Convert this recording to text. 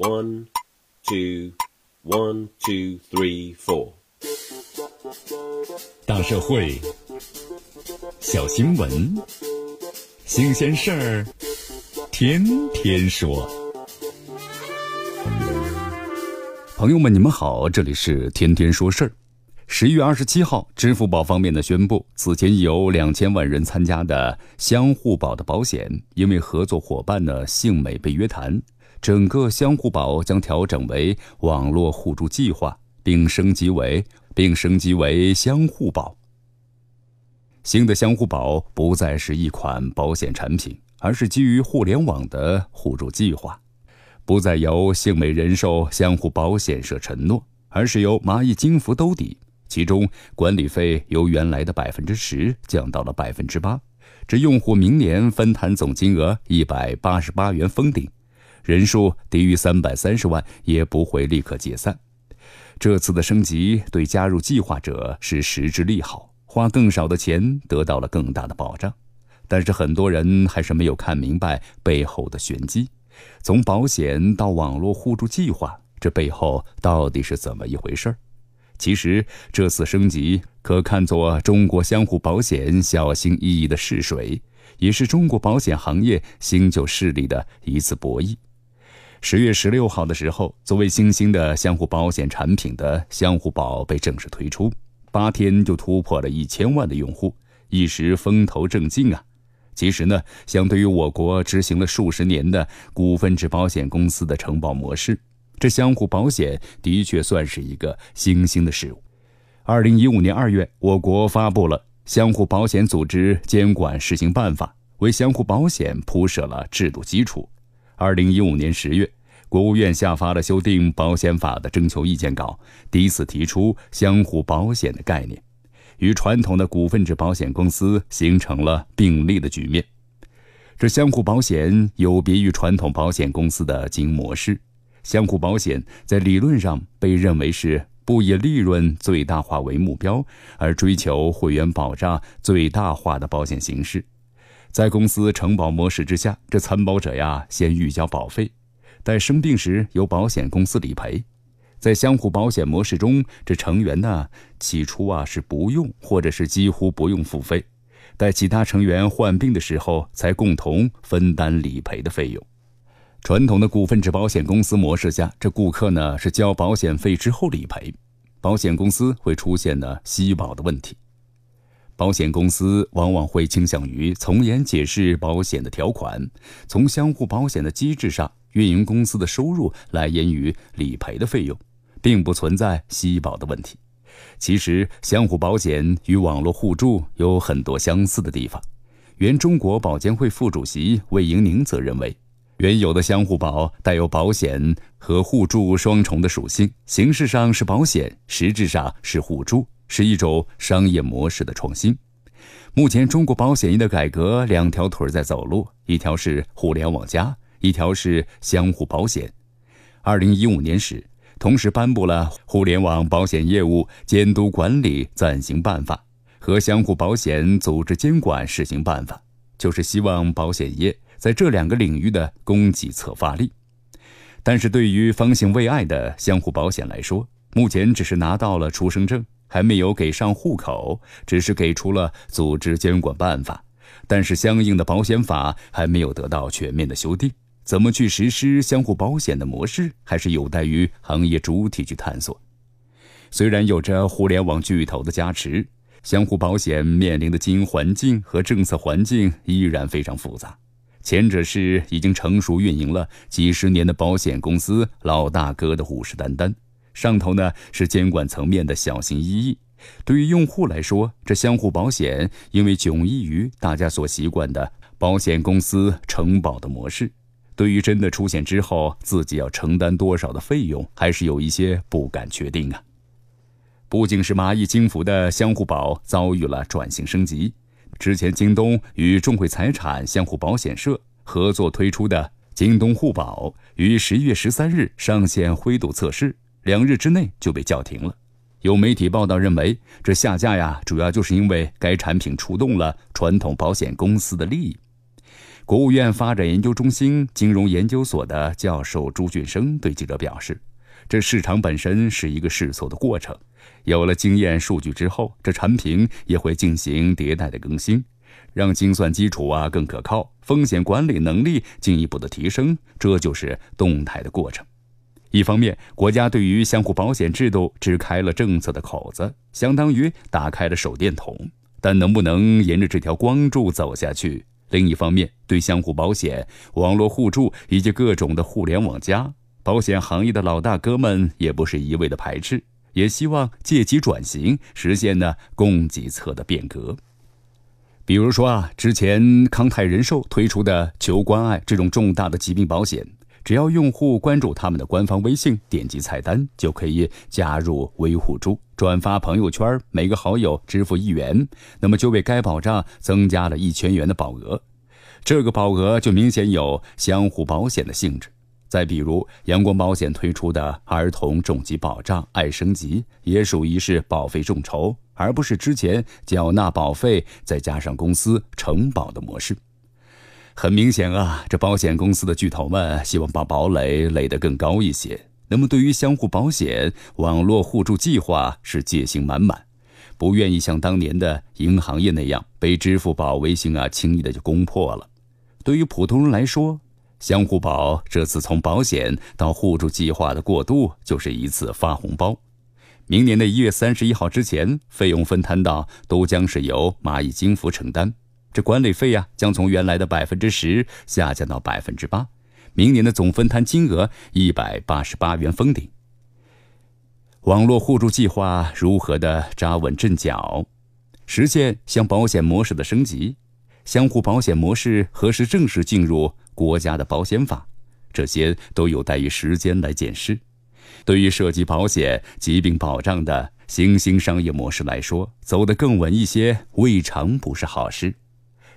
One, two, one, two, three, four。大社会，小新闻，新鲜事儿，天天说。朋友们，你们好，这里是天天说事儿。十一月二十七号，支付宝方面呢宣布，此前有两千万人参加的相互保的保险，因为合作伙伴呢姓美被约谈。整个相互保将调整为网络互助计划，并升级为并升级为相互保。新的相互保不再是一款保险产品，而是基于互联网的互助计划，不再由信美人寿相互保险社承诺，而是由蚂蚁金服兜底。其中管理费由原来的百分之十降到了百分之八，这用户明年分摊总金额一百八十八元封顶。人数低于三百三十万也不会立刻解散。这次的升级对加入计划者是实质利好，花更少的钱得到了更大的保障。但是很多人还是没有看明白背后的玄机。从保险到网络互助计划，这背后到底是怎么一回事儿？其实这次升级可看作中国相互保险小心翼翼的试水，也是中国保险行业新旧势力的一次博弈。十月十六号的时候，作为新兴的相互保险产品的相互保被正式推出，八天就突破了一千万的用户，一时风头正劲啊。其实呢，相对于我国执行了数十年的股份制保险公司的承保模式，这相互保险的确算是一个新兴的事物。二零一五年二月，我国发布了《相互保险组织监管试行办法》，为相互保险铺设了制度基础。二零一五年十月，国务院下发了修订保险法的征求意见稿，第一次提出相互保险的概念，与传统的股份制保险公司形成了并立的局面。这相互保险有别于传统保险公司的经营模式，相互保险在理论上被认为是不以利润最大化为目标，而追求会员保障最大化的保险形式。在公司承保模式之下，这参保者呀先预交保费，待生病时由保险公司理赔。在相互保险模式中，这成员呢起初啊是不用或者是几乎不用付费，待其他成员患病的时候才共同分担理赔的费用。传统的股份制保险公司模式下，这顾客呢是交保险费之后理赔，保险公司会出现呢吸保的问题。保险公司往往会倾向于从严解释保险的条款，从相互保险的机制上，运营公司的收入来源于理赔的费用，并不存在吸保的问题。其实，相互保险与网络互助有很多相似的地方。原中国保监会副主席魏莹宁则认为，原有的相互保带有保险和互助双重的属性，形式上是保险，实质上是互助。是一种商业模式的创新。目前，中国保险业的改革两条腿在走路，一条是互联网加，一条是相互保险。二零一五年时，同时颁布了《互联网保险业务监督管理暂行办法》和《相互保险组织监管试行办法》，就是希望保险业在这两个领域的供给侧发力。但是对于方兴未艾的相互保险来说，目前只是拿到了出生证。还没有给上户口，只是给出了组织监管办法，但是相应的保险法还没有得到全面的修订。怎么去实施相互保险的模式，还是有待于行业主体去探索。虽然有着互联网巨头的加持，相互保险面临的经营环境和政策环境依然非常复杂。前者是已经成熟运营了几十年的保险公司老大哥的虎视眈眈。上头呢是监管层面的小心翼翼，对于用户来说，这相互保险因为迥异于大家所习惯的保险公司承保的模式，对于真的出险之后自己要承担多少的费用，还是有一些不敢确定啊。不仅是蚂蚁金服的相互保遭遇了转型升级，之前京东与众汇财产相互保险社合作推出的京东互保，于十一月十三日上线灰度测试。两日之内就被叫停了。有媒体报道认为，这下架呀，主要就是因为该产品触动了传统保险公司的利益。国务院发展研究中心金融研究所的教授朱俊生对记者表示：“这市场本身是一个试错的过程，有了经验数据之后，这产品也会进行迭代的更新，让精算基础啊更可靠，风险管理能力进一步的提升，这就是动态的过程。”一方面，国家对于相互保险制度只开了政策的口子，相当于打开了手电筒，但能不能沿着这条光柱走下去？另一方面，对相互保险、网络互助以及各种的互联网加保险行业的老大哥们也不是一味的排斥，也希望借机转型，实现呢供给侧的变革。比如说啊，之前康泰人寿推出的求关爱这种重大的疾病保险。只要用户关注他们的官方微信，点击菜单就可以加入微互助，转发朋友圈，每个好友支付一元，那么就为该保障增加了一千元的保额。这个保额就明显有相互保险的性质。再比如，阳光保险推出的儿童重疾保障“爱升级”，也属于是保费众筹，而不是之前缴纳保费再加上公司承保的模式。很明显啊，这保险公司的巨头们希望把堡垒垒得更高一些。那么，对于相互保险、网络互助计划是戒心满满，不愿意像当年的银行业那样被支付宝、微信啊轻易的就攻破了。对于普通人来说，相互保这次从保险到互助计划的过渡，就是一次发红包。明年的一月三十一号之前，费用分摊到都将是由蚂蚁金服承担。这管理费呀，将从原来的百分之十下降到百分之八，明年的总分摊金额一百八十八元封顶。网络互助计划如何的扎稳阵脚，实现向保险模式的升级？相互保险模式何时正式进入国家的保险法？这些都有待于时间来检视。对于涉及保险、疾病保障的新兴商业模式来说，走得更稳一些，未尝不是好事。